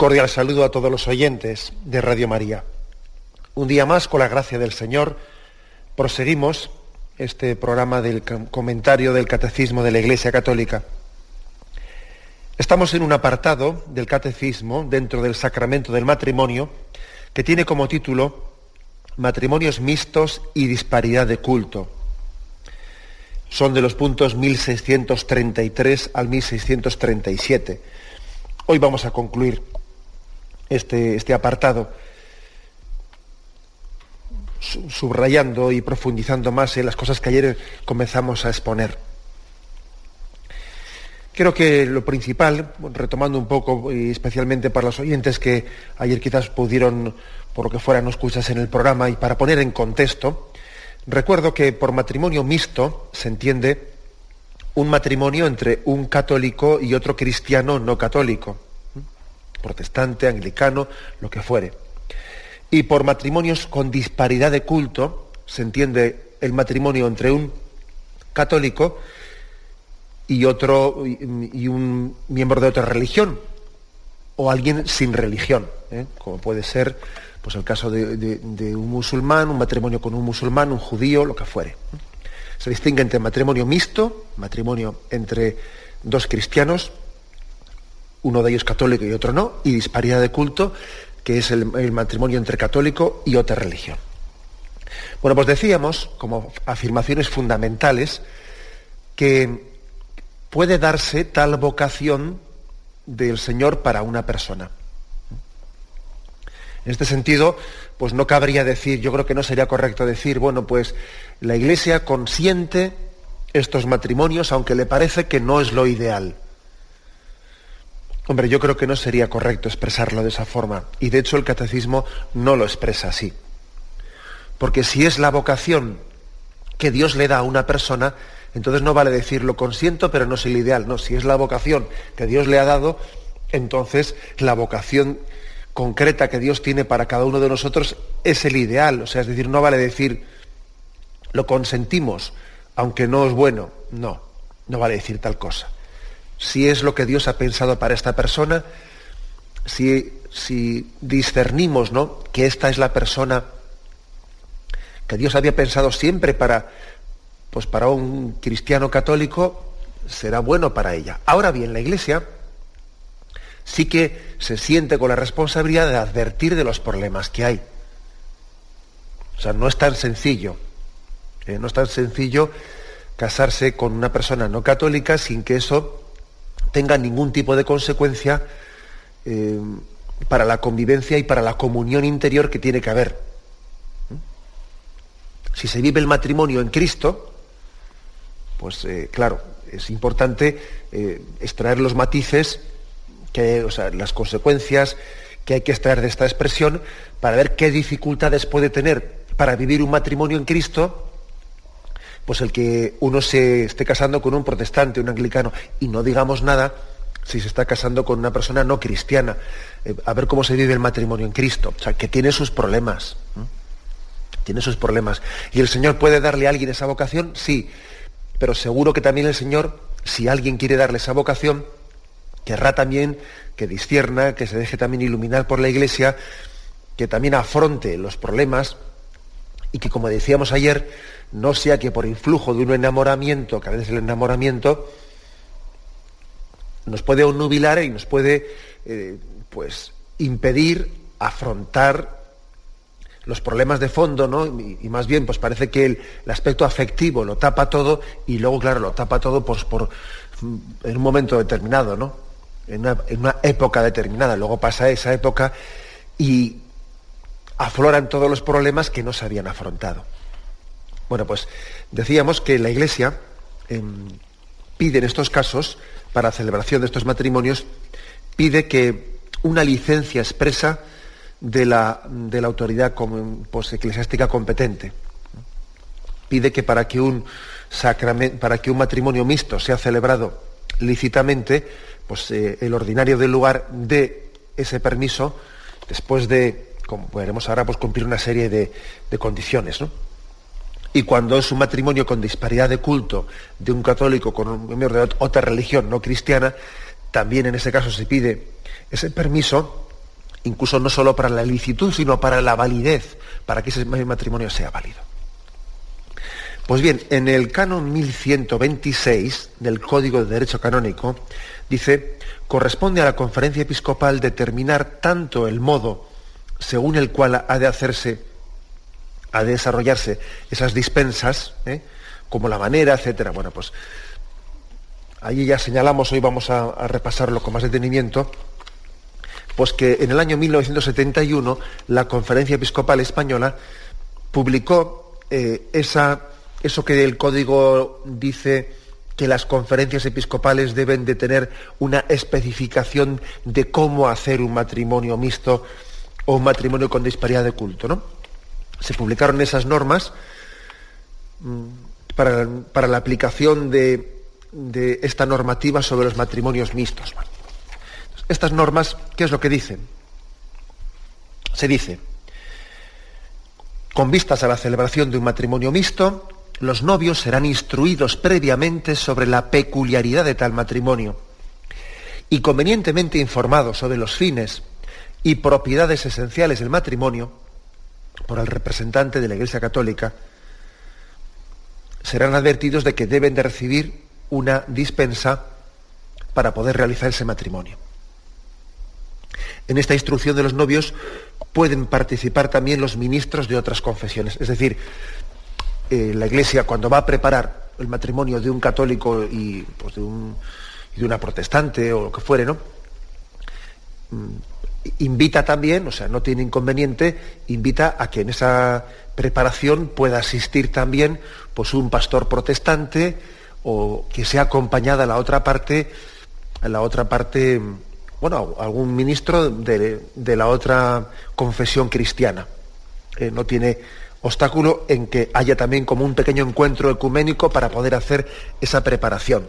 Cordial saludo a todos los oyentes de Radio María. Un día más, con la gracia del Señor, proseguimos este programa del comentario del Catecismo de la Iglesia Católica. Estamos en un apartado del Catecismo dentro del sacramento del matrimonio que tiene como título Matrimonios mixtos y disparidad de culto. Son de los puntos 1633 al 1637. Hoy vamos a concluir este, este apartado, subrayando y profundizando más en las cosas que ayer comenzamos a exponer. Creo que lo principal, retomando un poco, y especialmente para los oyentes que ayer quizás pudieron, por lo que fuera, no escuchas en el programa, y para poner en contexto, recuerdo que por matrimonio mixto se entiende un matrimonio entre un católico y otro cristiano no católico protestante, anglicano, lo que fuere. Y por matrimonios con disparidad de culto, se entiende el matrimonio entre un católico y otro y un miembro de otra religión o alguien sin religión, ¿eh? como puede ser pues el caso de, de, un musulmán, un matrimonio con un musulmán, un judío, lo que fuere. Se distingue entre matrimonio mixto, matrimonio entre dos cristianos, uno de ellos católico y otro no, y disparidad de culto, que es el, matrimonio entre católico y otra religión. Bueno, pues decíamos, como afirmaciones fundamentales, que puede darse tal vocación del Señor para una persona. En este sentido, pues no cabría decir, yo creo que no sería correcto decir, bueno, pues la Iglesia consiente estos matrimonios, aunque le parece que no es lo ideal. Hombre, yo creo que no sería correcto expresarlo de esa forma. Y de hecho el catecismo no lo expresa así. Porque si es la vocación que Dios le da a una persona, entonces no vale decir lo consiento, pero no es el ideal. No, si es la vocación que Dios le ha dado, entonces la vocación concreta que Dios tiene para cada uno de nosotros es el ideal. O sea, es decir, no vale decir lo consentimos, aunque no es bueno. No, no vale decir tal cosa si es lo que Dios ha pensado para esta persona, si, si discernimos ¿no? que esta es la persona que Dios había pensado siempre para, pues para un cristiano católico, será bueno para ella. Ahora bien, la Iglesia sí que se siente con la responsabilidad de advertir de los problemas que hay. O sea, no es tan sencillo, ¿eh? no es tan sencillo casarse con una persona no católica sin que eso tenga ningún tipo de consecuencia eh, para la convivencia y para la comunión interior que tiene que haber. Si se vive el matrimonio en Cristo, pues eh, claro, es importante eh, extraer los matices, que, o sea, las consecuencias que hay que extraer de esta expresión para ver qué dificultades puede tener para vivir un matrimonio en Cristo pues el que uno se esté casando con un protestante, un anglicano, y no digamos nada si se está casando con una persona no cristiana, eh, a ver cómo se vive el matrimonio en Cristo, o sea, que tiene sus problemas, tiene sus problemas. ¿Y el Señor puede darle a alguien esa vocación? Sí, pero seguro que también el Señor, si alguien quiere darle esa vocación, querrá también que discierna, que se deje también iluminar por la Iglesia, que también afronte los problemas y que, como decíamos ayer, no sea que por influjo de un enamoramiento, que a veces el enamoramiento nos puede onubilar y nos puede eh, pues, impedir afrontar los problemas de fondo, ¿no? Y, más bien, pues parece que el, aspecto afectivo lo tapa todo y luego, claro, lo tapa todo pues, por, en un momento determinado, ¿no? En una, en una época determinada. Luego pasa esa época y afloran todos los problemas que no se habían afrontado. Bueno, pues decíamos que la Iglesia em, pide en estos casos, para celebración de estos matrimonios, pide que una licencia expresa de la, de la autoridad pues, eclesiástica competente. Pide que para que, un para que un matrimonio mixto sea celebrado lícitamente, pues eh, el ordinario del lugar dé ese permiso después de, como veremos ahora, pues cumplir una serie de, condiciones. Y cuando es un matrimonio con disparidad de culto de un católico con un miembro de otra religión no cristiana, también en ese caso se pide ese permiso, incluso no solo para la licitud, sino para la validez, para que ese matrimonio sea válido. Pues bien, en el canon 1126 del Código de Derecho Canónico dice, corresponde a la conferencia episcopal determinar tanto el modo según el cual ha de hacerse, de desarrollarse esas dispensas, ¿eh? como la manera, etcétera. Bueno, pues ahí ya señalamos, hoy vamos a, repasarlo con más detenimiento, pues que en el año 1971 la Conferencia Episcopal Española publicó eh, esa eso que el código dice que las conferencias episcopales deben de tener una especificación de cómo hacer un matrimonio mixto o un matrimonio con disparidad de culto, ¿no? Se publicaron esas normas mm, para, la aplicación de, de, esta normativa sobre los matrimonios mixtos. Estas normas, ¿qué es lo que dicen? Se dice, con vistas a la celebración de un matrimonio mixto, los novios serán instruidos previamente sobre la peculiaridad de tal matrimonio y convenientemente informados sobre los fines y propiedades esenciales del matrimonio por el representante de la Iglesia Católica, serán advertidos de que deben de recibir una dispensa para poder realizar ese matrimonio. En esta instrucción de los novios pueden participar también los ministros de otras confesiones, es decir, eh, la Iglesia cuando va a preparar el matrimonio de un católico y, pues, de, una protestante o lo que fuere, ¿no? Invita también, o sea, no tiene inconveniente, invita a que en esa preparación pueda asistir también pues, un pastor protestante o que sea acompañada a la otra parte, a la otra parte, bueno, algún ministro de, la otra confesión cristiana. Eh, no tiene obstáculo en que haya también como un pequeño encuentro ecuménico para poder hacer esa preparación.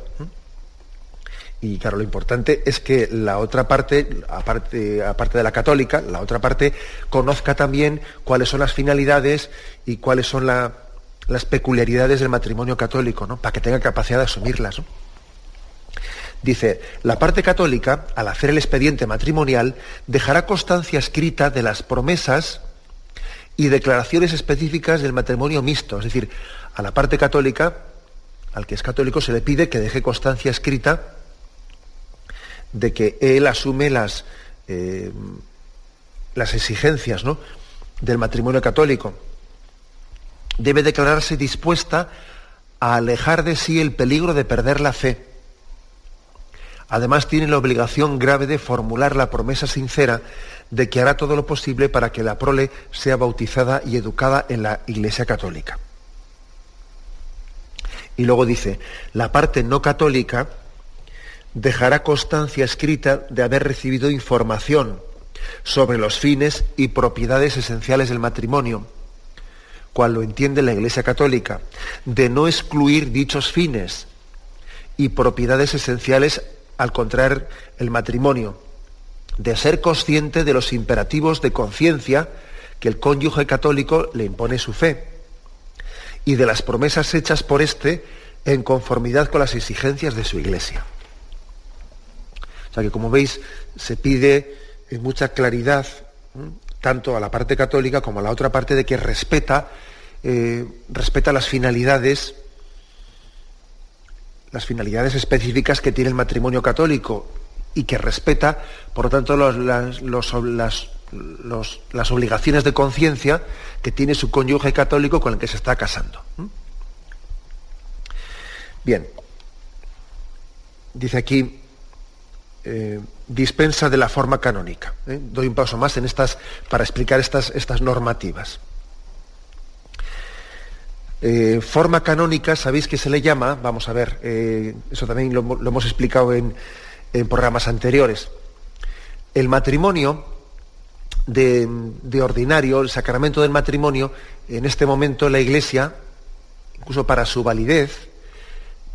Y claro, lo importante es que la otra parte, aparte, aparte de la católica, la otra parte conozca también cuáles son las finalidades y cuáles son las peculiaridades del matrimonio católico, ¿no? para que tenga capacidad de asumirlas. Dice, la parte católica, al hacer el expediente matrimonial, dejará constancia escrita de las promesas y declaraciones específicas del matrimonio mixto. Es decir, a la parte católica, al que es católico, se le pide que deje constancia escrita de que él asume las, eh, las exigencias ¿no? del matrimonio católico. Debe declararse dispuesta a alejar de sí el peligro de perder la fe. Además tiene la obligación grave de formular la promesa sincera de que hará todo lo posible para que la prole sea bautizada y educada en la Iglesia Católica. Y luego dice, la parte no católica dejará constancia escrita de haber recibido información sobre los fines y propiedades esenciales del matrimonio, cual lo entiende la Iglesia Católica, de no excluir dichos fines y propiedades esenciales al contraer el matrimonio, de ser consciente de los imperativos de conciencia que el cónyuge católico le impone su fe y de las promesas hechas por éste en conformidad con las exigencias de su iglesia. O sea que como veis se pide en mucha claridad tanto a la parte católica como a la otra parte de que respeta, eh, respeta las finalidades las finalidades específicas que tiene el matrimonio católico y que respeta, por lo tanto, las, las, obligaciones de conciencia que tiene su cónyuge católico con el que se está casando. Bien, dice aquí eh, dispensa de la forma canónica. ¿eh? Doy un paso más en estas, para explicar estas, estas normativas. Eh, forma canónica, sabéis que se le llama, vamos a ver, eso también lo, hemos explicado en, programas anteriores. El matrimonio de, de, ordinario, el sacramento del matrimonio, en este momento la Iglesia, incluso para su validez,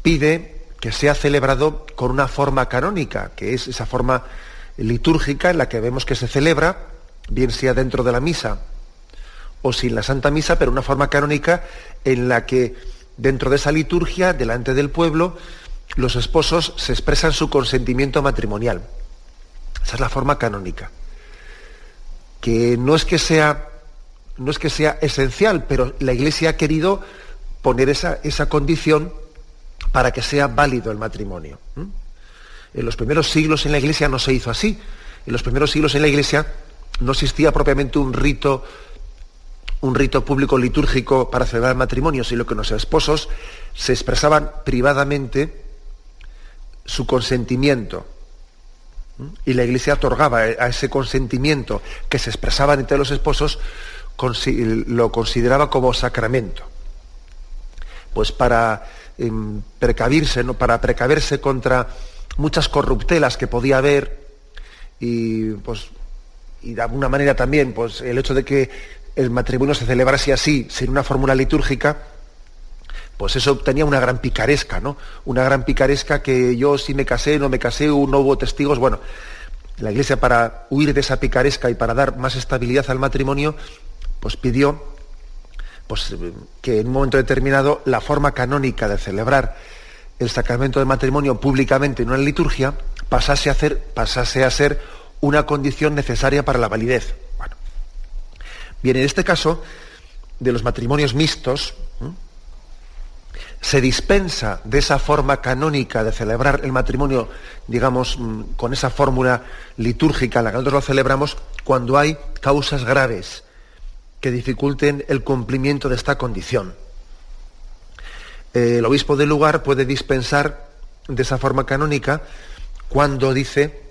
pide que sea celebrado con una forma canónica, que es esa forma litúrgica en la que vemos que se celebra, bien sea dentro de la misa o sin la Santa Misa, pero una forma canónica en la que dentro de esa liturgia, delante del pueblo, los esposos se expresan su consentimiento matrimonial. Esa es la forma canónica. Que no es que sea, no es que sea esencial, pero la Iglesia ha querido poner esa, esa condición para que sea válido el matrimonio. En los primeros siglos en la Iglesia no se hizo así. En los primeros siglos en la Iglesia no existía propiamente un rito, un rito público litúrgico para celebrar el matrimonio, sino que los esposos se expresaban privadamente su consentimiento. Y la Iglesia otorgaba a ese consentimiento que se expresaba entre los esposos, lo consideraba como sacramento. Pues para precavirse, ¿no? para precaverse contra muchas corruptelas que podía haber y pues y de alguna manera también pues el hecho de que el matrimonio se celebrase así, sin una fórmula litúrgica, pues eso tenía una gran picaresca, ¿no? Una gran picaresca que yo sí me casé, no me casé, no hubo testigos, bueno, la Iglesia para huir de esa picaresca y para dar más estabilidad al matrimonio, pues pidió pues, que en un momento determinado la forma canónica de celebrar el sacramento de matrimonio públicamente en una liturgia pasase a, hacer, pasase a ser una condición necesaria para la validez. Bueno. Bien, en este caso, de los matrimonios mixtos, se dispensa de esa forma canónica de celebrar el matrimonio, digamos, mm, con esa fórmula litúrgica en la que nosotros lo celebramos, cuando hay causas graves, que dificulten el cumplimiento de esta condición. El obispo del lugar puede dispensar de esa forma canónica cuando dice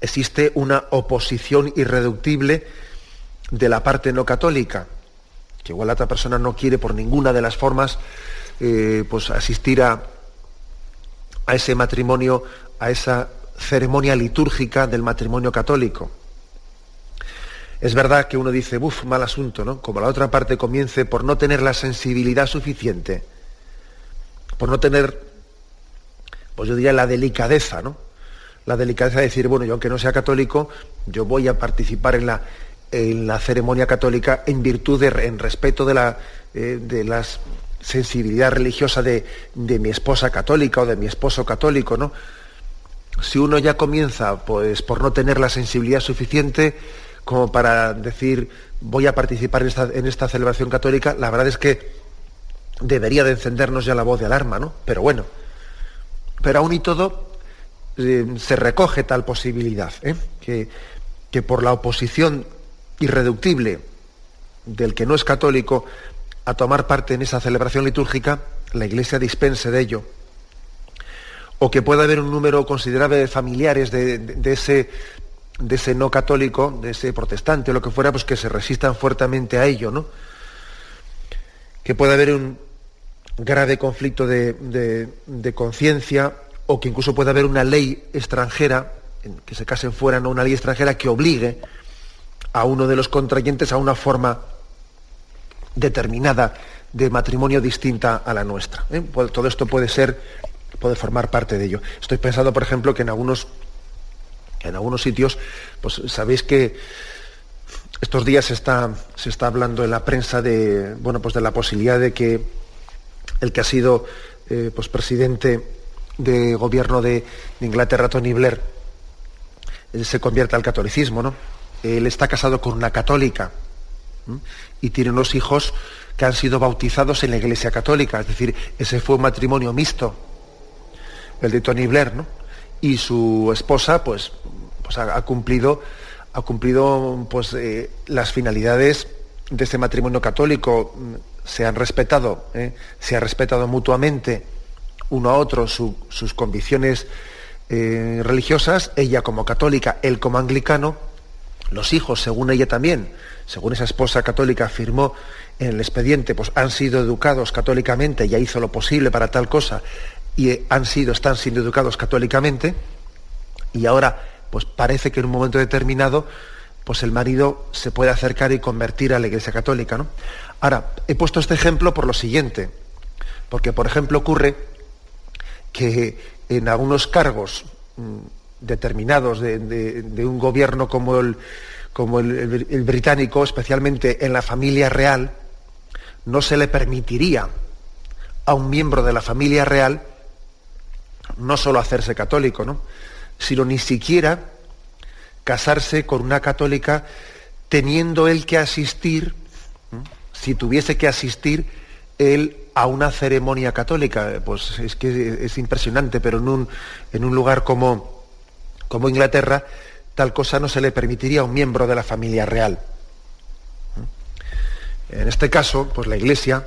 existe una oposición irreductible de la parte no católica, que igual la otra persona no quiere por ninguna de las formas eh, pues asistir a, a ese matrimonio, a esa ceremonia litúrgica del matrimonio católico. Es verdad que uno dice, uff, mal asunto, ¿no? Como la otra parte comience por no tener la sensibilidad suficiente, por no tener, pues yo diría la delicadeza, ¿no? La delicadeza de decir, bueno, yo aunque no sea católico, yo voy a participar en la, en la ceremonia católica en virtud de, en respeto de la, eh, de sensibilidad religiosa de, de mi esposa católica o de mi esposo católico, ¿no? Si uno ya comienza, pues, por no tener la sensibilidad suficiente, como para decir voy a participar en esta, celebración católica, la verdad es que debería de encendernos ya la voz de alarma, ¿no? Pero bueno, pero aún y todo eh, se recoge tal posibilidad, ¿eh? que, que por la oposición irreductible del que no es católico a tomar parte en esa celebración litúrgica, la Iglesia dispense de ello. O que pueda haber un número considerable de familiares de ese de ese no católico, de ese protestante, o lo que fuera, pues que se resistan fuertemente a ello, ¿no? Que pueda haber un grave conflicto de, conciencia o que incluso pueda haber una ley extranjera, que se casen fuera, no una ley extranjera que obligue a uno de los contrayentes a una forma determinada de matrimonio distinta a la nuestra. ¿eh? Pues todo esto puede ser, puede formar parte de ello. Estoy pensando, por ejemplo, que en algunos en algunos sitios, pues sabéis que estos días se está, se está hablando en la prensa de, bueno, pues de la posibilidad de que el que ha sido eh, pues presidente de gobierno de, Inglaterra, Tony Blair, se convierta al catolicismo, ¿no? Él está casado con una católica y tiene unos hijos que han sido bautizados en la Iglesia Católica, es decir, ese fue un matrimonio mixto, el de Tony Blair, ¿no? Y su esposa pues, pues ha, cumplido, ha cumplido pues, eh, las finalidades de este matrimonio católico. Se han respetado, eh, se ha respetado mutuamente uno a otro sus convicciones eh, religiosas, ella como católica, él como anglicano, los hijos, según ella también, según esa esposa católica afirmó en el expediente, pues han sido educados católicamente, ya hizo lo posible para tal cosa, y han sido, están siendo educados católicamente, y ahora, pues parece que en un momento determinado, pues el marido se puede acercar y convertir a la Iglesia Católica. ¿no? Ahora, he puesto este ejemplo por lo siguiente, porque por ejemplo ocurre que en algunos cargos mm, determinados de, un gobierno como, el, como el, británico, especialmente en la familia real, no se le permitiría a un miembro de la familia real no solo hacerse católico, ¿no? sino ni siquiera casarse con una católica teniendo él que asistir, si tuviese que asistir él a una ceremonia católica. Pues es que es impresionante, pero en un, en un lugar como, como Inglaterra, tal cosa no se le permitiría a un miembro de la familia real. En este caso, pues la Iglesia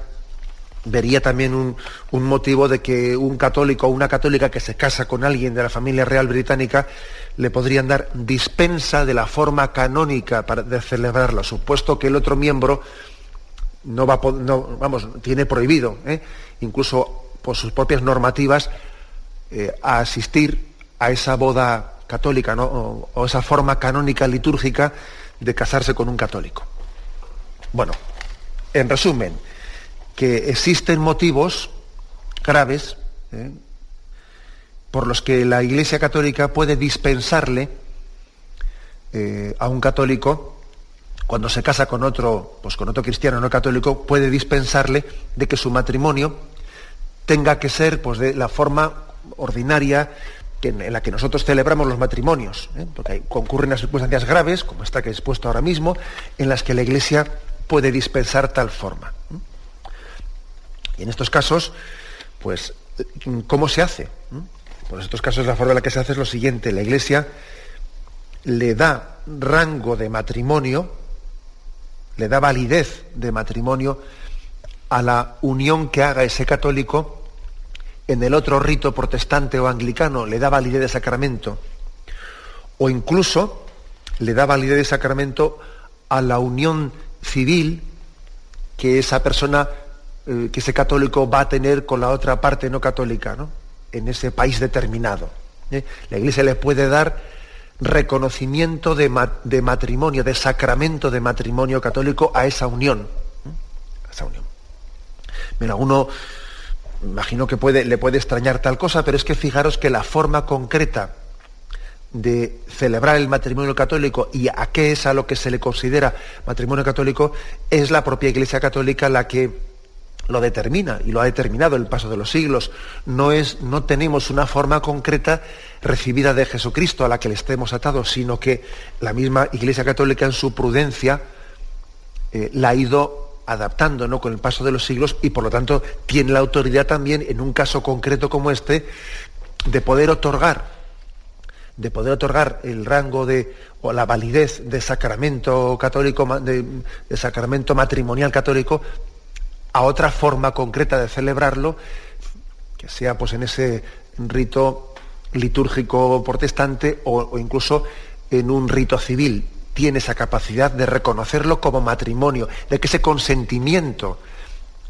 vería también un, motivo de que un católico o una católica que se casa con alguien de la familia real británica le podrían dar dispensa de la forma canónica para, celebrarla, supuesto que el otro miembro no va no, vamos, tiene prohibido, ¿eh? incluso por sus propias normativas, eh, a asistir a esa boda católica o, o, esa forma canónica litúrgica de casarse con un católico. Bueno, en resumen, que existen motivos graves ¿eh? por los que la Iglesia Católica puede dispensarle a un católico cuando se casa con otro, pues con otro cristiano no católico, puede dispensarle de que su matrimonio tenga que ser pues, de la forma ordinaria en la que nosotros celebramos los matrimonios, ¿eh? porque concurren las circunstancias graves, como esta que expuesto ahora mismo, en las que la Iglesia puede dispensar tal forma. ¿eh? Y en estos casos, pues, ¿cómo se hace? ¿Eh? Pues en estos casos la forma en la que se hace es lo siguiente, la Iglesia le da rango de matrimonio le da validez de matrimonio a la unión que haga ese católico en el otro rito protestante o anglicano, le da validez de sacramento. O incluso le da validez de sacramento a la unión civil que esa persona, eh, que ese católico va a tener con la otra parte no católica, ¿no? en ese país determinado. ¿eh? La Iglesia le puede dar reconocimiento de, matrimonio, de sacramento de matrimonio católico a esa unión. A esa unión. Mira, uno imagino que le puede extrañar tal cosa, pero es que fijaros que la forma concreta de celebrar el matrimonio católico y a qué es a lo que se le considera matrimonio católico, es la propia Iglesia Católica la que lo determina y lo ha determinado el paso de los siglos. No, es, no tenemos una forma concreta recibida de Jesucristo a la que le estemos atados, sino que la misma Iglesia Católica en su prudencia eh, la ha ido adaptando ¿no? con el paso de los siglos y por lo tanto tiene la autoridad también en un caso concreto como este de poder otorgar de poder otorgar el rango de o la validez de sacramento católico de sacramento matrimonial católico a otra forma concreta de celebrarlo, que sea pues en ese rito litúrgico protestante o, incluso en un rito civil. Tiene esa capacidad de reconocerlo como matrimonio, de que ese consentimiento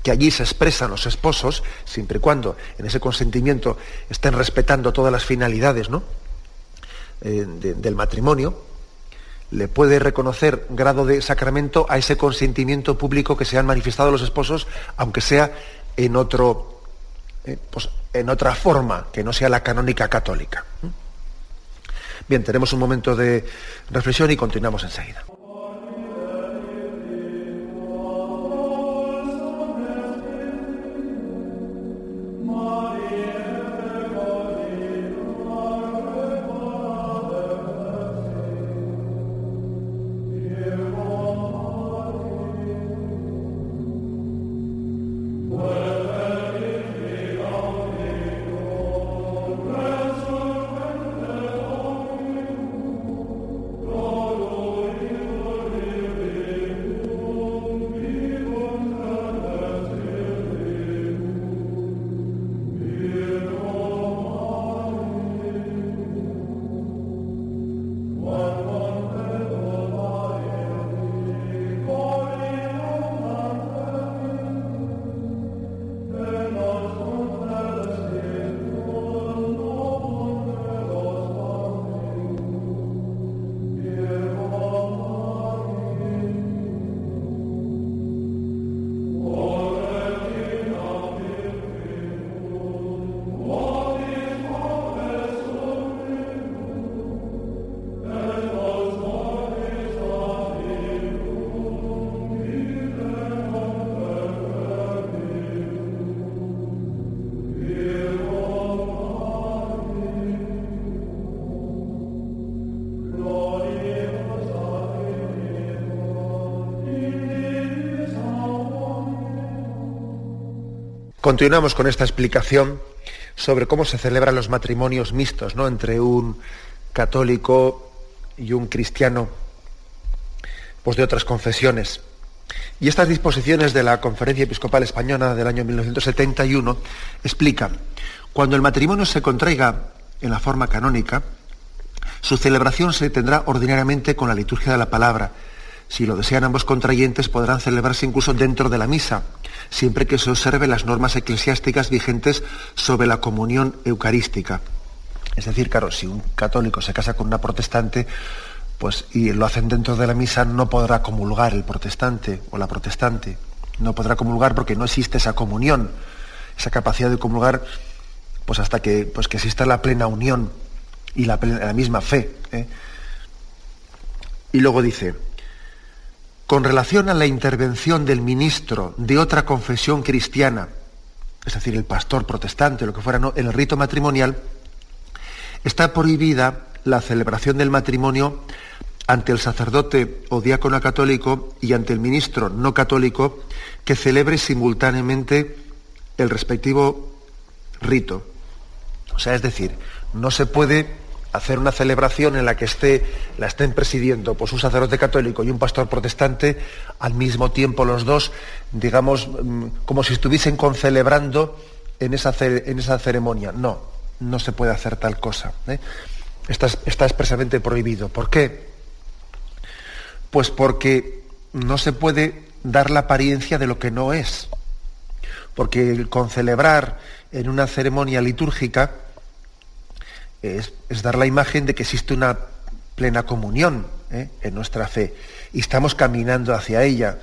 que allí se expresan los esposos, siempre y cuando en ese consentimiento estén respetando todas las finalidades ¿no? Eh, del matrimonio, le puede reconocer grado de sacramento a ese consentimiento público que se han manifestado los esposos, aunque sea en otro, eh, pues, en otra forma, que no sea la canónica católica. Bien, tenemos un momento de reflexión y continuamos enseguida. Continuamos con esta explicación sobre cómo se celebran los matrimonios mixtos, ¿no? Entre un católico y un cristiano, pues de otras confesiones. Y estas disposiciones de la Conferencia Episcopal Española del año 1971 explican, cuando el matrimonio se contraiga en la forma canónica, su celebración se tendrá ordinariamente con la liturgia de la palabra. Si lo desean ambos contrayentes, podrán celebrarse incluso dentro de la misa, siempre que se observe las normas eclesiásticas vigentes sobre la comunión eucarística. Es decir, claro, si un católico se casa con una protestante, pues y lo hacen dentro de la misa, no podrá comulgar el protestante o la protestante. No podrá comulgar porque no existe esa comunión, esa capacidad de comulgar, pues hasta que, pues que exista la plena unión y la, misma fe. ¿eh? Y luego dice, con relación a la intervención del ministro de otra confesión cristiana, es decir, el pastor protestante, lo que fuera, en el rito matrimonial, está prohibida la celebración del matrimonio ante el sacerdote o diácono católico y ante el ministro no católico que celebre simultáneamente el respectivo rito. O sea, es decir, no se puede hacer una celebración en la que esté, la estén presidiendo pues, un sacerdote católico y un pastor protestante, al mismo tiempo los dos, digamos, mm, como si estuviesen concelebrando en esa, en esa ceremonia. No, no se puede hacer tal cosa. ¿eh? Está, está expresamente prohibido. ¿Por qué? Pues porque no se puede dar la apariencia de lo que no es. Porque el concelebrar en una ceremonia litúrgica, es, dar la imagen de que existe una plena comunión ¿eh? en nuestra fe y estamos caminando hacia ella.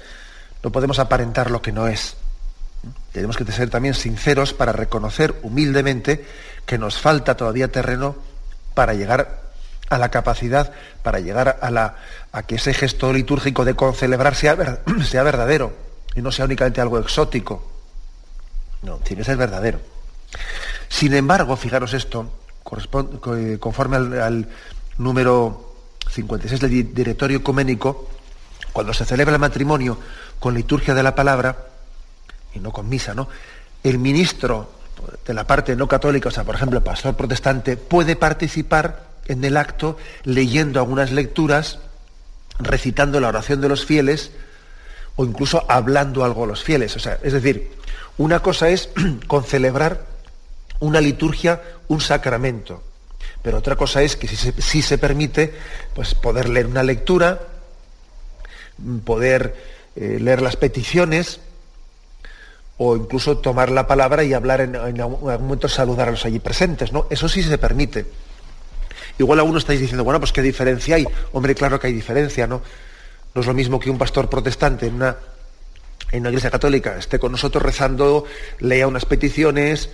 No podemos aparentar lo que no es. Tenemos que ser también sinceros para reconocer humildemente que nos falta todavía terreno para llegar a la capacidad, para llegar a, la, a que ese gesto litúrgico de concelebrar sea, sea verdadero y no sea únicamente algo exótico. No, tiene que ser verdadero. Sin embargo, fijaros esto, conforme al, número 56 del directorio ecuménico, cuando se celebra el matrimonio con liturgia de la palabra, y no con misa, ¿no? El ministro de la parte no católica, o sea, por ejemplo, el pastor protestante, puede participar en el acto leyendo algunas lecturas, recitando la oración de los fieles, o incluso hablando algo a los fieles. O sea, es decir, una cosa es concelebrar una liturgia, un sacramento. Pero otra cosa es que si se, permite, pues poder leer una lectura, poder eh, leer las peticiones, o incluso tomar la palabra y hablar en, algún momento, saludar a los allí presentes, ¿no? Eso sí se permite. Igual algunos estáis diciendo, bueno, pues qué diferencia hay. Hombre, claro que hay diferencia, ¿no? No es lo mismo que un pastor protestante en una, en una iglesia católica esté con nosotros rezando, lea unas peticiones,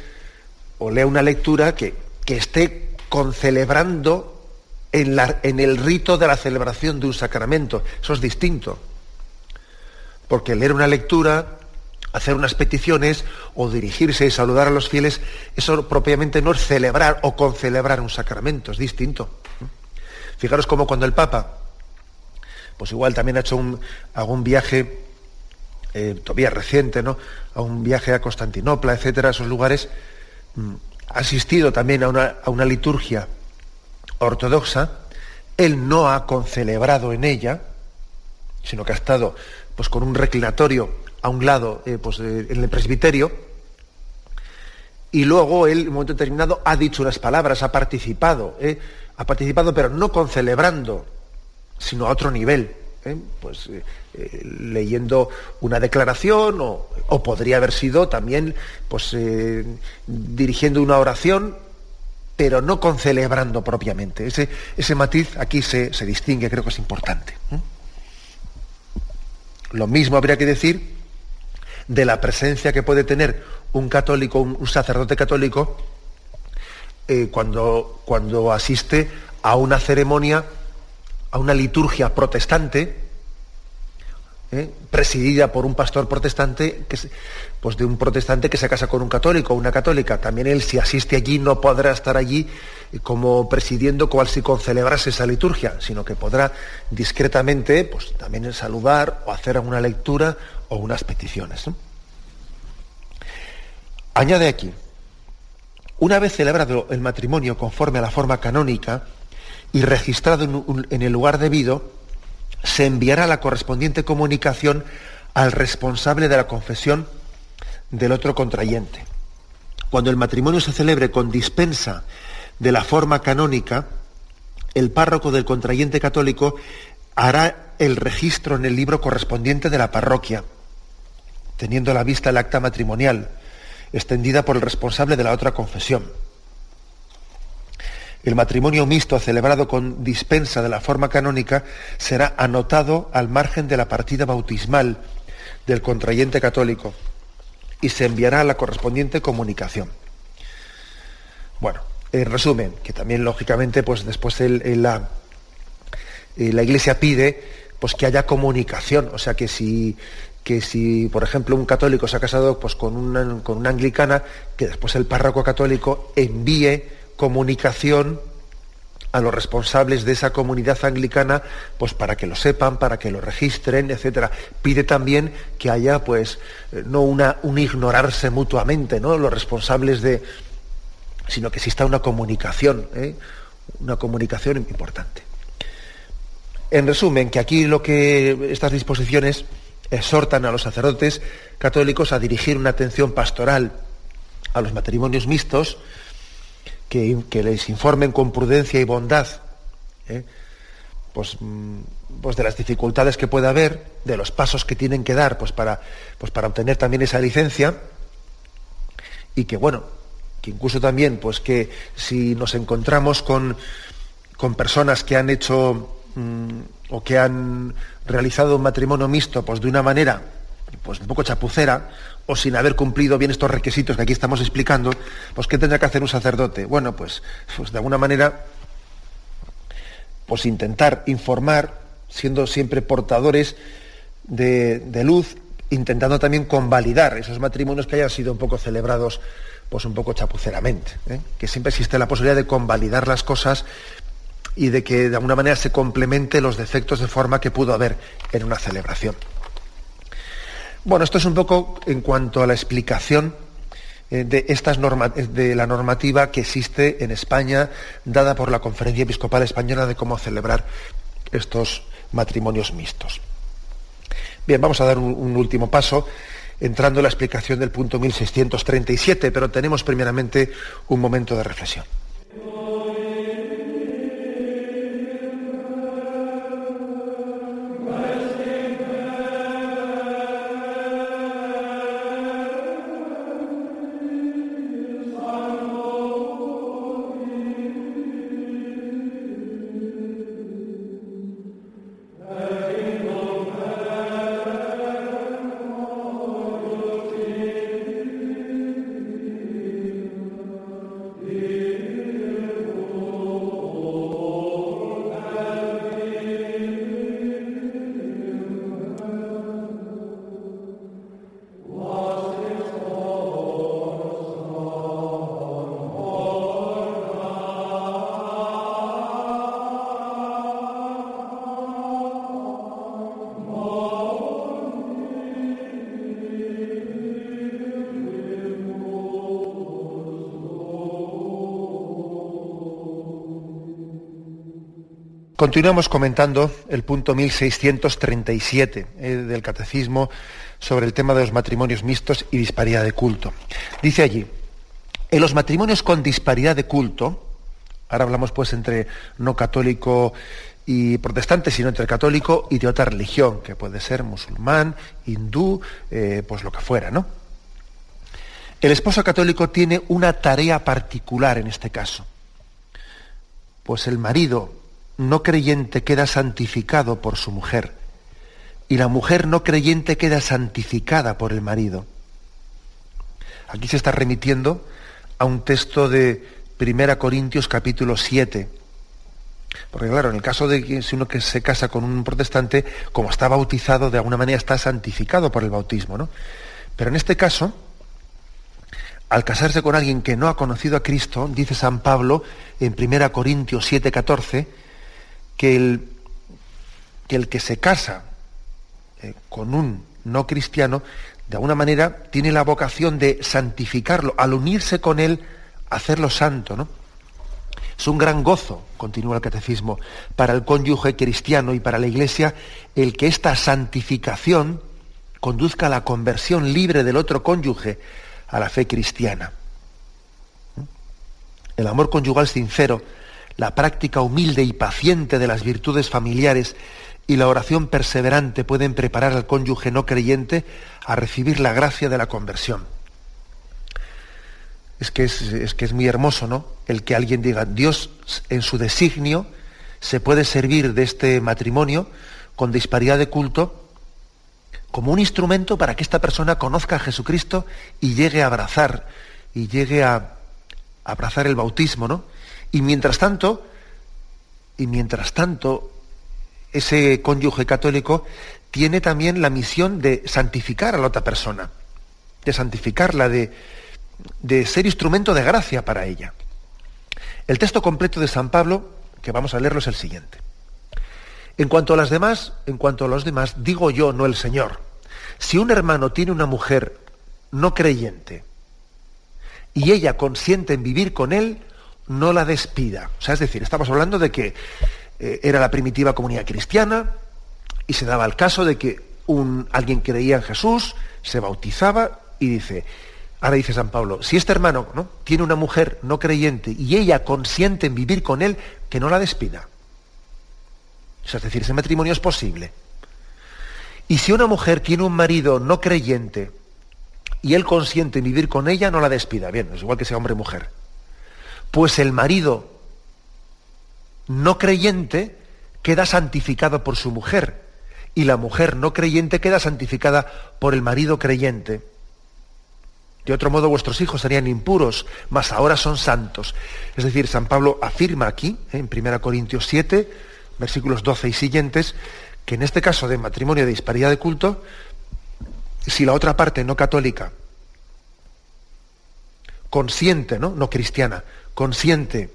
o lea una lectura que, esté concelebrando en, en el rito de la celebración de un sacramento. Eso es distinto. Porque leer una lectura, hacer unas peticiones o dirigirse y saludar a los fieles, eso propiamente no es celebrar o concelebrar un sacramento, es distinto. Fijaros como cuando el Papa, pues igual también ha hecho un, algún viaje, eh, todavía reciente, ¿no? A un viaje a Constantinopla, etcétera, esos lugares, asistido también a una, liturgia ortodoxa, él no ha concelebrado en ella, sino que ha estado pues, con un reclinatorio a un lado eh, pues, en el presbiterio, y luego él, en un momento determinado, ha dicho unas palabras, ha participado, eh, ha participado, pero no concelebrando, sino a otro nivel. ¿Eh? pues, eh, eh, leyendo una declaración o, podría haber sido también pues, dirigiendo una oración, pero no concelebrando propiamente. Ese, ese matiz aquí se, distingue, creo que es importante. Lo mismo habría que decir de la presencia que puede tener un católico, un, sacerdote católico, cuando, cuando asiste a una ceremonia a una liturgia protestante, ¿eh? presidida por un pastor protestante, que, pues de un protestante que se casa con un católico o una católica. También él, si asiste allí, no podrá estar allí como presidiendo cual si concelebrase esa liturgia, sino que podrá discretamente pues, también saludar o hacer alguna lectura o unas peticiones. Añade aquí, una vez celebrado el matrimonio conforme a la forma canónica y registrado en, el lugar debido, se enviará la correspondiente comunicación al responsable de la confesión del otro contrayente. Cuando el matrimonio se celebre con dispensa de la forma canónica, el párroco del contrayente católico hará el registro en el libro correspondiente de la parroquia, teniendo a la vista el acta matrimonial, extendida por el responsable de la otra confesión. El matrimonio mixto celebrado con dispensa de la forma canónica será anotado al margen de la partida bautismal del contrayente católico y se enviará la correspondiente comunicación. Bueno, en resumen, que también lógicamente pues después la, la Iglesia pide pues que haya comunicación, o sea que si que si, por ejemplo, un católico se ha casado pues, con, una, con una anglicana, que después el párroco católico envíe comunicación a los responsables de esa comunidad anglicana, pues para que lo sepan, para que lo registren, etcétera. Pide también que haya, pues, eh, no una, un ignorarse mutuamente, ¿no? Los responsables de. sino que exista una comunicación, ¿eh? una comunicación importante. En resumen, que aquí lo que estas disposiciones exhortan a los sacerdotes católicos a dirigir una atención pastoral a los matrimonios mixtos, que, les informen con prudencia y bondad ¿eh? pues, mm, pues, de las dificultades que puede haber, de los pasos que tienen que dar pues para, pues para obtener también esa licencia y que bueno, que incluso también pues que si nos encontramos con, con personas que han hecho mm, o que han realizado un matrimonio mixto pues de una manera pues un poco chapucera o sin haber cumplido bien estos requisitos que aquí estamos explicando, pues ¿qué tendrá que hacer un sacerdote? Bueno, pues, pues de alguna manera, pues intentar informar, siendo siempre portadores de, luz, intentando también convalidar esos matrimonios que hayan sido un poco celebrados, pues un poco chapuceramente, ¿eh? que siempre existe la posibilidad de convalidar las cosas y de que de alguna manera se complemente los defectos de forma que pudo haber en una celebración. Bueno, esto es un poco en cuanto a la explicación eh, de, estas de la normativa que existe en España, dada por la Conferencia Episcopal Española de cómo celebrar estos matrimonios mixtos. Bien, vamos a dar un último paso entrando en la explicación del punto 1637, pero tenemos primeramente un momento de reflexión. Continuamos comentando el punto 1637 eh, del Catecismo sobre el tema de los matrimonios mixtos y disparidad de culto. Dice allí, en los matrimonios con disparidad de culto, ahora hablamos pues entre no católico y protestante, sino entre católico y de otra religión, que puede ser musulmán, hindú, eh, pues lo que fuera, ¿no? El esposo católico tiene una tarea particular en este caso. Pues el marido no creyente queda santificado por su mujer y la mujer no creyente queda santificada por el marido. Aquí se está remitiendo a un texto de 1 Corintios capítulo 7. Porque claro, en el caso de que si uno que se casa con un protestante, como está bautizado, de alguna manera está santificado por el bautismo, ¿no? Pero en este caso, al casarse con alguien que no ha conocido a Cristo, dice San Pablo en 1 Corintios 7, 14, que el que, se casa eh, con un no cristiano de alguna manera tiene la vocación de santificarlo, al unirse con él, hacerlo santo, ¿no? Es un gran gozo, continúa el catecismo, para el cónyuge cristiano y para la Iglesia el que esta santificación conduzca a la conversión libre del otro cónyuge a la fe cristiana. El amor conyugal sincero, la práctica humilde y paciente de las virtudes familiares y la oración perseverante pueden preparar al cónyuge no creyente a recibir la gracia de la conversión. Es que es, que es muy hermoso, ¿no? El que alguien diga, Dios en su designio se puede servir de este matrimonio con disparidad de culto como un instrumento para que esta persona conozca a Jesucristo y llegue a abrazar, y llegue a, a abrazar el bautismo, ¿no? Y mientras tanto, y mientras tanto, ese cónyuge católico tiene también la misión de santificar a la otra persona, de santificarla, de, de ser instrumento de gracia para ella. El texto completo de San Pablo, que vamos a leerlo, es el siguiente. En cuanto a las demás, en cuanto a los demás, digo yo, no el Señor. Si un hermano tiene una mujer no creyente y ella consiente en vivir con él, no la despida. O sea, es decir, estamos hablando de que eh, era la primitiva comunidad cristiana y se daba el caso de que un, alguien creía en Jesús, se bautizaba y dice, ahora dice San Pablo, si este hermano ¿no? tiene una mujer no creyente y ella consiente en vivir con él, que no la despida. O sea, es decir, ese matrimonio es posible. Y si una mujer tiene un marido no creyente y él consiente en vivir con ella, no la despida. Bien, es igual que sea hombre o mujer. Pues el marido no creyente queda santificado por su mujer y la mujer no creyente queda santificada por el marido creyente. De otro modo vuestros hijos serían impuros, mas ahora son santos. Es decir, San Pablo afirma aquí, ¿eh? en 1 Corintios 7, versículos 12 y siguientes, que en este caso de matrimonio de disparidad de culto, si la otra parte no católica consiente, ¿no? no cristiana, consiente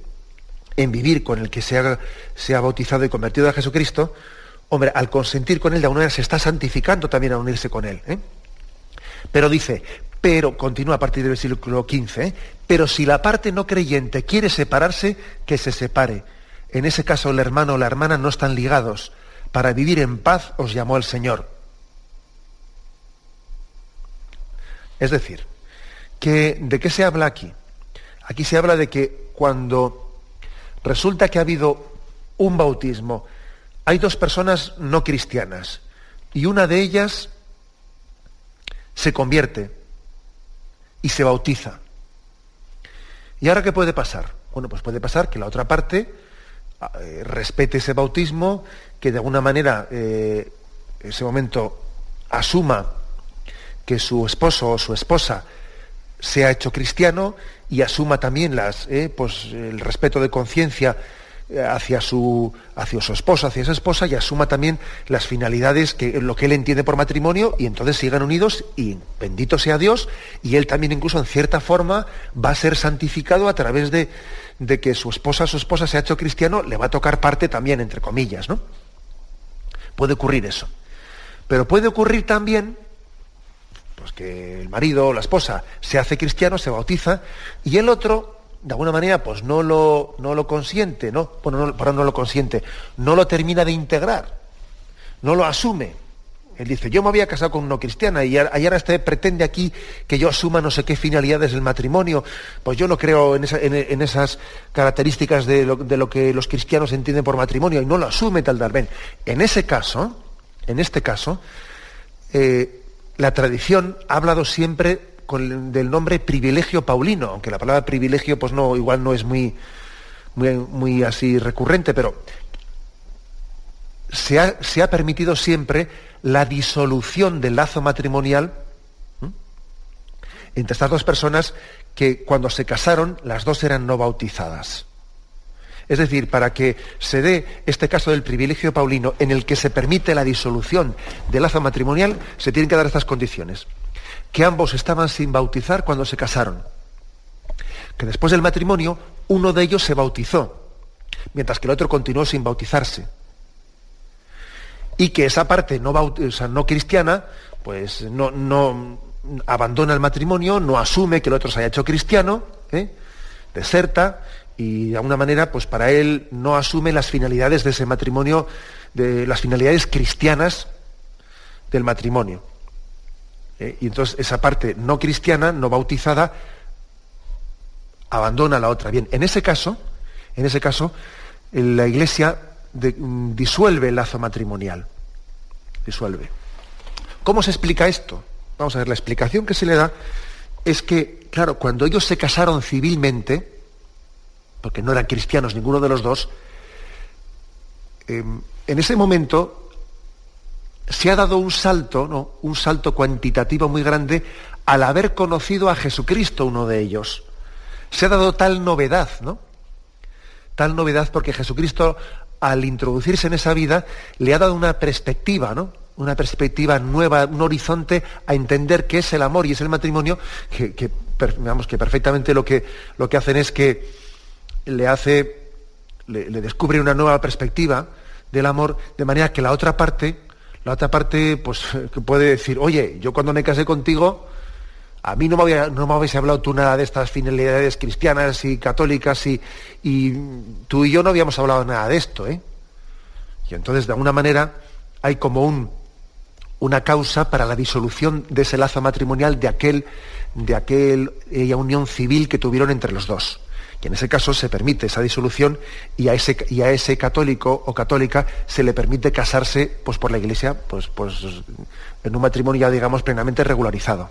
en vivir con el que se ha, bautizado y convertido a Jesucristo, hombre, al consentir con él de alguna manera se está santificando también a unirse con él. ¿eh? Pero dice, pero, continúa a partir del versículo 15, ¿eh? pero si la parte no creyente quiere separarse, que se separe. En ese caso el hermano o la hermana no están ligados. Para vivir en paz os llamó el Señor. Es decir, que, ¿de qué se habla aquí? Aquí se habla de que cuando Resulta que ha habido un bautismo. Hay dos personas no cristianas y una de ellas se convierte y se bautiza. ¿Y ahora qué puede pasar? Bueno, pues puede pasar que la otra parte eh, respete ese bautismo, que de alguna manera eh, ese momento asuma que su esposo o su esposa se ha hecho cristiano y asuma también las, eh, pues, el respeto de conciencia eh, hacia su, hacia su esposa, hacia esa esposa, y asuma también las finalidades, que lo que él entiende por matrimonio, y entonces sigan unidos, y bendito sea Dios, y él también incluso en cierta forma va a ser santificado a través de, de que su esposa, su esposa se ha hecho cristiano, le va a tocar parte también, entre comillas, ¿no? Puede ocurrir eso. Pero puede ocurrir también pues que el marido o la esposa se hace cristiano, se bautiza, y el otro, de alguna manera, pues no lo, no lo consiente, ¿no? Bueno, no, no lo consiente, no lo termina de integrar, no lo asume. Él dice, yo me había casado con una cristiana y ahora este pretende aquí que yo asuma no sé qué finalidades del matrimonio. Pues yo no creo en, esas características de lo, que los cristianos entienden por matrimonio y no lo asume tal vez. En ese caso, en este caso, eh, la tradición ha hablado siempre del nombre privilegio paulino, aunque la palabra privilegio pues no, igual no es muy, muy, muy así recurrente, pero se ha, permitido siempre la disolución del lazo matrimonial entre estas dos personas que cuando se casaron las dos eran no bautizadas. Es decir, para que se dé este caso del privilegio paulino en el que se permite la disolución del lazo matrimonial, se tienen que dar estas condiciones. Que ambos estaban sin bautizar cuando se casaron. Que después del matrimonio uno de ellos se bautizó, mientras que el otro continuó sin bautizarse. y que esa parte no, no cristiana, pues no, no, abandona el matrimonio, no asume que el otro se haya hecho cristiano, ¿eh? deserta y de alguna manera, pues para él no asume las finalidades de ese matrimonio, de las finalidades cristianas del matrimonio. ¿eh? Y entonces esa parte no cristiana, no bautizada, abandona la otra. Bien, en ese caso, en ese caso, la Iglesia mm, disuelve el lazo matrimonial. Disuelve. ¿Cómo se explica esto? Vamos a ver, la explicación que se le da es que, claro, cuando ellos se casaron civilmente, porque no eran cristianos ninguno de los dos, em, en ese momento se ha dado un salto, ¿no? un salto cuantitativo muy grande al haber conocido a Jesucristo uno de ellos. Se ha dado tal novedad, ¿no? Tal novedad porque Jesucristo, al introducirse en esa vida, le ha dado una perspectiva, ¿no? Una perspectiva nueva, un horizonte a entender qué es el amor y es el matrimonio, que, que que perfectamente lo que, lo que hacen es que le hace, le, descubre una nueva perspectiva del amor, de manera que la otra parte, la otra parte, pues puede decir, oye, yo cuando me casé contigo, a mí no me, había, no me habéis hablado tú nada de estas finalidades cristianas y católicas y, y, tú y yo no habíamos hablado nada de esto, ¿eh? Y entonces, de alguna manera, hay como un, una causa para la disolución de ese lazo matrimonial, de aquel, de aquella unión civil que tuvieron entre los dos. Y en ese caso se permite esa disolución y a ese, y a ese católico o católica se le permite casarse pues, por la iglesia pues, pues, en un matrimonio ya digamos plenamente regularizado.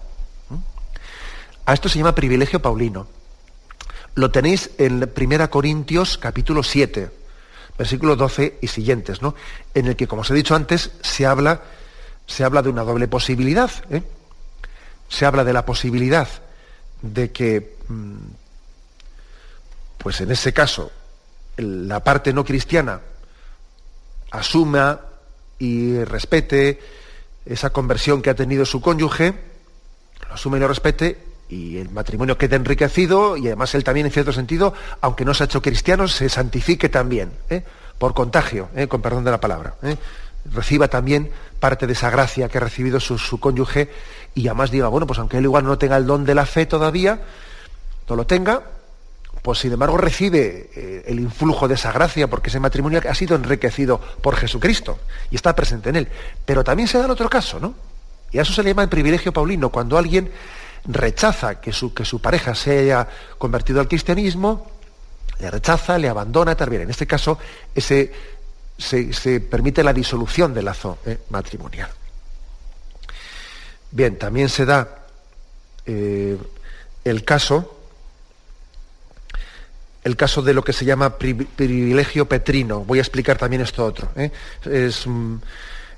A esto se llama privilegio paulino. Lo tenéis en 1 Corintios capítulo 7, versículo 12 y siguientes, ¿no? en el que, como os he dicho antes, se habla, se habla de una doble posibilidad. ¿eh? Se habla de la posibilidad de que mm, pues en ese caso la parte no cristiana asuma y respete esa conversión que ha tenido su cónyuge, lo asume y lo respete, y el matrimonio quede enriquecido, y además él también, en cierto sentido, aunque no se ha hecho cristiano, se santifique también, ¿eh? por contagio, ¿eh? con perdón de la palabra. ¿eh? Reciba también parte de esa gracia que ha recibido su, su, cónyuge, y además diga, bueno, pues aunque él igual no tenga el don de la fe todavía, no lo tenga, pues sin embargo recibe eh, el influjo de esa gracia porque ese matrimonio ha sido enriquecido por Jesucristo y está presente en él. Pero también se da el otro caso, ¿no? Y a eso se le llama el privilegio paulino, cuando alguien rechaza que su, que su pareja se haya convertido al cristianismo, le rechaza, le abandona, tal bien. En este caso, ese, se, permite la disolución del lazo eh, matrimonial. Bien, también se da eh, el caso el caso de lo que se llama privilegio petrino. Voy a explicar también esto otro. ¿eh? Es, mm,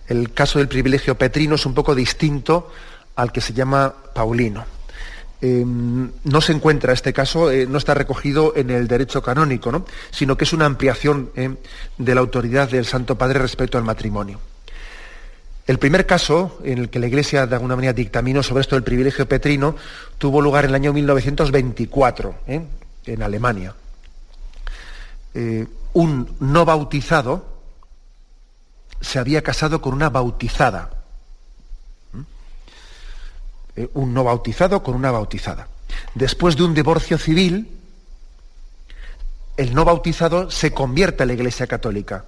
el caso del privilegio petrino es un poco distinto al que se llama paulino. Em, no se encuentra este caso, eh, no está recogido en el derecho canónico, sino que es una ampliación ¿eh? de la autoridad del Santo Padre respecto al matrimonio. El primer caso en el que la Iglesia de alguna manera dictaminó sobre esto del privilegio petrino tuvo lugar en el año 1924 en Alemania. Eh, un no bautizado se había casado con una bautizada. ¿Mm? Eh, un no bautizado con una bautizada. Después de un divorcio civil, el no bautizado se convierte a la Iglesia Católica.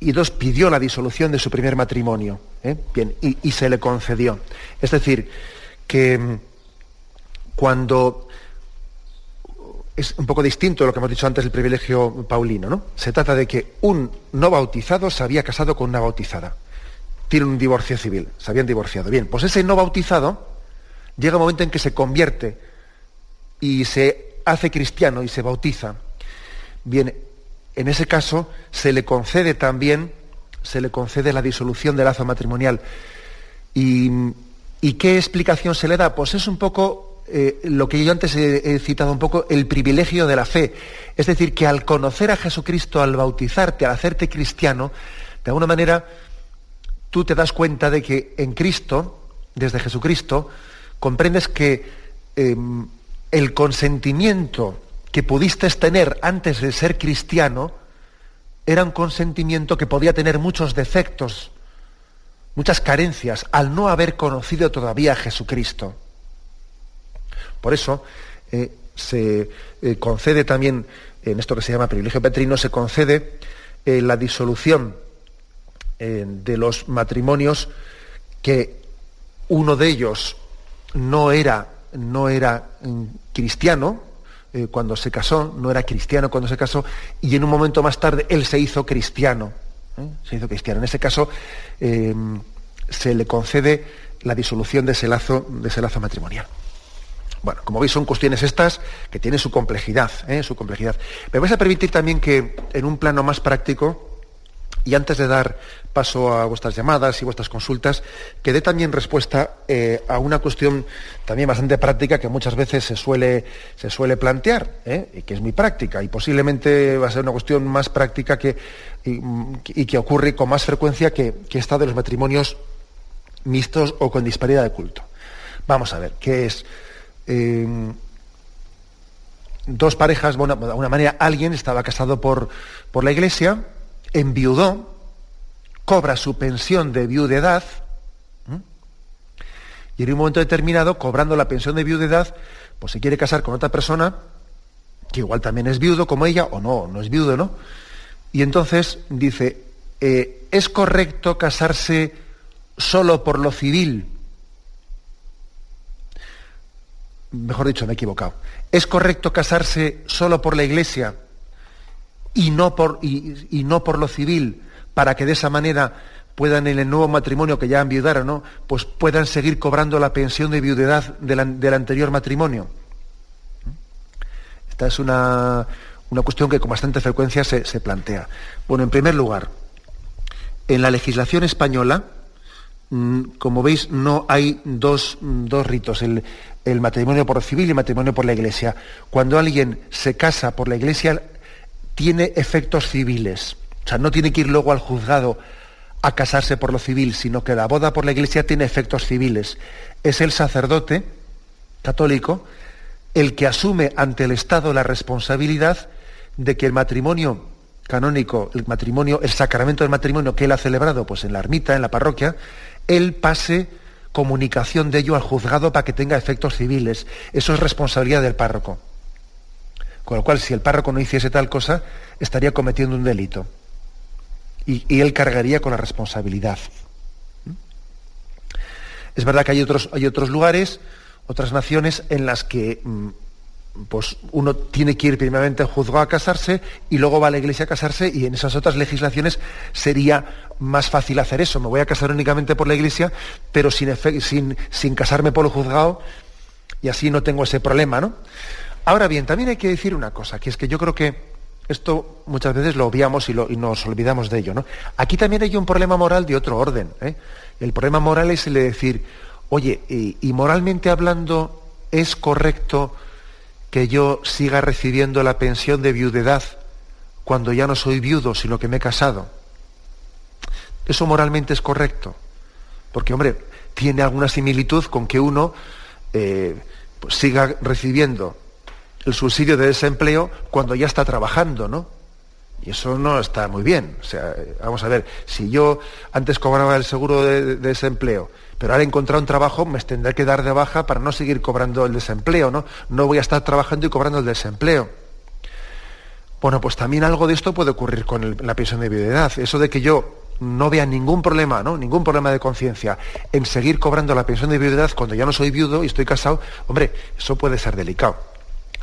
Y dos pidió la disolución de su primer matrimonio. ¿eh? Bien, y, se le concedió. Es decir, que mm, cuando es un poco distinto a lo que hemos dicho antes del privilegio paulino, ¿no? Se trata de que un no bautizado se había casado con una bautizada. Tiene un divorcio civil, se habían divorciado. Bien, pues ese no bautizado llega un momento en que se convierte y se hace cristiano y se bautiza. Bien, en ese caso se le concede también, se le concede la disolución del lazo matrimonial. ¿Y, ¿Y qué explicación se le da? Pues es un poco eh, lo que yo antes he, citado un poco, el privilegio de la fe. Es decir, que al conocer a Jesucristo, al bautizarte, al hacerte cristiano, de alguna manera tú te das cuenta de que en Cristo, desde Jesucristo, comprendes que em, el consentimiento que pudiste tener antes de ser cristiano, era un consentimiento que podía tener muchos defectos, muchas carencias, al no haber conocido todavía a Jesucristo. Por eso eh, se eh, concede también, en esto que se llama privilegio petrino, se concede eh, la disolución de los matrimonios que uno de ellos no era, no era mm, cristiano, cuando se casó, no era cristiano cuando se casó, y en un momento más tarde él se hizo cristiano. Se hizo cristiano. En ese caso se le concede la disolución de ese lazo, de ese lazo matrimonial. Bueno, como veis, son cuestiones estas que tienen su complejidad, ¿eh? su complejidad. Me vais a permitir también que, en un plano más práctico, y antes de dar paso a vuestras llamadas y vuestras consultas, que dé también respuesta eh, a una cuestión también bastante práctica que muchas veces se suele, se suele plantear, ¿eh? y que es muy práctica, y posiblemente va a ser una cuestión más práctica que, y, que ocurre con más frecuencia que, que esta de los matrimonios mixtos o con disparidad de culto. Vamos a ver, ¿qué es? Eh, dos parejas, bueno, de alguna manera alguien estaba casado por, por la iglesia, enviudó, cobra su pensión de viudedad, y en un momento determinado, cobrando la pensión de viudedad, pues se quiere casar con otra persona, que igual también es viudo como ella, o no, no es viudo, ¿no? Y entonces dice, eh, ¿es correcto casarse solo por lo civil? Mejor dicho, me he equivocado. ¿Es correcto casarse solo por la iglesia y no por, y, no por lo civil, para que de esa manera puedan en el nuevo matrimonio que ya han viudado, ¿no? pues puedan seguir cobrando la pensión de viudedad del anterior matrimonio. Esta es una, cuestión que con bastante frecuencia se, plantea. Bueno, en primer lugar, en la legislación española, como veis, no hay dos, dos ritos, el, el, matrimonio por civil y el matrimonio por la iglesia. Cuando alguien se casa por la iglesia, tiene efectos civiles. O sea, no tiene que ir luego al juzgado a casarse por lo civil, sino que la boda por la iglesia tiene efectos civiles. Es el sacerdote católico el que asume ante el Estado la responsabilidad de que el matrimonio canónico, el matrimonio, el sacramento del matrimonio que él ha celebrado, pues en la ermita, en la parroquia, él pase comunicación de ello al juzgado para que tenga efectos civiles. Eso es responsabilidad del párroco. Con lo cual, si el párroco no hiciese tal cosa, estaría cometiendo un delito. Y, él cargaría con la responsabilidad. Es verdad que hay otros, hay otros lugares, otras naciones en las que mm, pues uno tiene que ir primeramente al juzgado a casarse y luego va a la iglesia a casarse y en esas otras legislaciones sería más fácil hacer eso. Me voy a casar únicamente por la iglesia, pero sin, sin, sin casarme por el juzgado y así no tengo ese problema, ¿no? Ahora bien, también hay que decir una cosa, que es que yo creo que esto muchas veces lo obviamos y, nos olvidamos de ello. ¿no? Aquí también hay un problema moral de otro orden. ¿eh? El problema moral es el de decir, oye, y, moralmente hablando, ¿es correcto que yo siga recibiendo la pensión de viudedad cuando ya no soy viudo, sino que me he casado? Eso moralmente es correcto. Porque, hombre, tiene alguna similitud con que uno eh, pues siga recibiendo el subsidio de desempleo cuando ya está trabajando, ¿no? Y eso no está muy bien. O sea, vamos a ver, si yo antes cobraba el seguro de, desempleo, pero ahora he encontrado un trabajo, me tendré que dar de baja para no seguir cobrando el desempleo, ¿no? No voy a estar trabajando y cobrando el desempleo. Bueno, pues también algo de esto puede ocurrir con la pensión de viudedad. Eso de que yo no vea ningún problema, ¿no? Ningún problema de conciencia en seguir cobrando la pensión de viudedad cuando ya no soy viudo y estoy casado, hombre, eso puede ser delicado.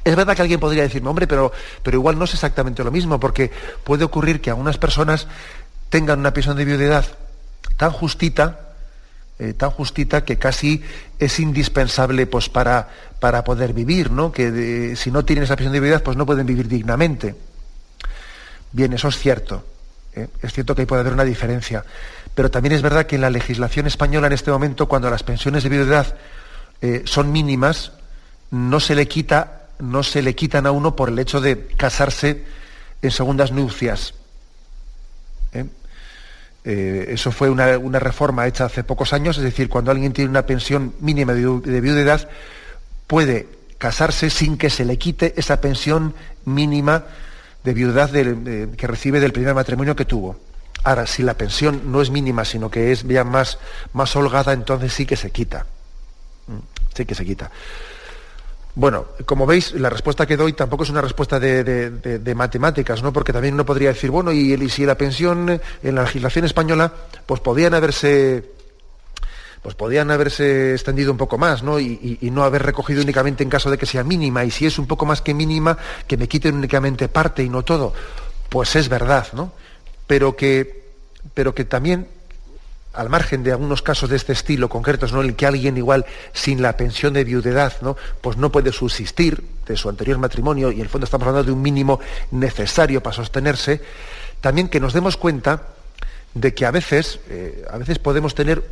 Es verdad que alguien podría decirme, hombre, pero, pero igual no es exactamente lo mismo, porque puede ocurrir que algunas personas tengan una pensión de viudedad tan justita, eh, tan justita que casi es indispensable pues, para, para poder vivir, ¿no? Que si no tienen esa pensión de viudedad, pues no pueden vivir dignamente. Bien, eso es cierto. ¿eh? Es cierto que ahí puede haber una diferencia. Pero también es verdad que en la legislación española en este momento, cuando las pensiones de viudedad eh, son mínimas, no se le quita no se le quitan a uno por el hecho de casarse en segundas nupcias. ¿Eh? Eh, eso fue una, reforma hecha hace pocos años, es decir, cuando alguien tiene una pensión mínima de, de viudedad, puede casarse sin que se le quite esa pensión mínima de viudedad que recibe del primer matrimonio que tuvo. Ahora, si la pensión no es mínima, sino que es ya más, más holgada, entonces sí que se quita. Mm, sí que se quita. Bueno, como veis, la respuesta que doy tampoco es una respuesta de, matemáticas, ¿no? Porque también uno podría decir, bueno, y, si la pensión en la legislación española, pues podían haberse pues podían haberse extendido un poco más, ¿no? Y, no haber recogido únicamente en caso de que sea mínima, y si es un poco más que mínima, que me quiten únicamente parte y no todo. Pues es verdad, ¿no? Pero que, pero que también al margen de algunos casos de este estilo concretos, ¿no? en el que alguien igual sin la pensión de viudedad, ¿no? pues no puede subsistir de su anterior matrimonio, y en el fondo estamos hablando de un mínimo necesario para sostenerse, también que nos demos cuenta de que a veces, eh, a veces podemos tener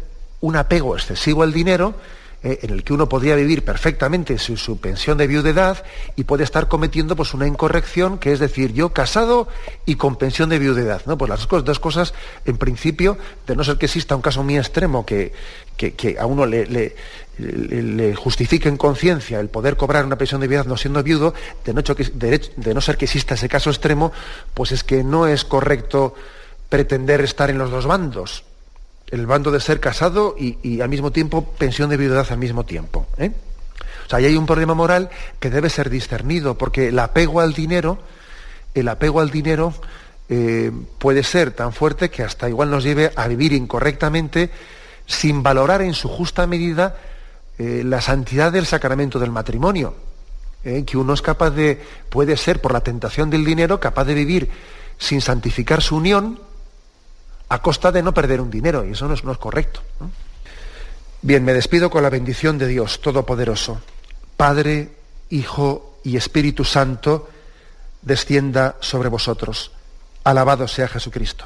un apego excesivo al dinero, eh, en el que uno podría vivir perfectamente su, su, pensión de viudedad y puede estar cometiendo pues, una incorrección, que es decir, yo casado y con pensión de viudedad. ¿no? Pues las dos cosas, en principio, de no ser que exista un caso muy extremo que, que, a uno le, justifique en conciencia el poder cobrar una pensión de viudedad no siendo viudo, de no, de no ser que exista ese caso extremo, pues es que no es correcto pretender estar en los dos bandos el bando de ser casado y, al mismo tiempo pensión de viudedad al mismo tiempo. ¿eh? O sea, ahí hay un problema moral que debe ser discernido, porque el apego al dinero, el apego al dinero eh, puede ser tan fuerte que hasta igual nos lleve a vivir incorrectamente sin valorar en su justa medida eh, la santidad del sacramento del matrimonio. que uno es capaz de, puede ser por la tentación del dinero, capaz de vivir sin santificar su unión, a costa de no perder un dinero, y eso no es, correcto. Bien, me despido con la bendición de Dios Todopoderoso. Padre, Hijo y Espíritu Santo, descienda sobre vosotros. Alabado sea Jesucristo.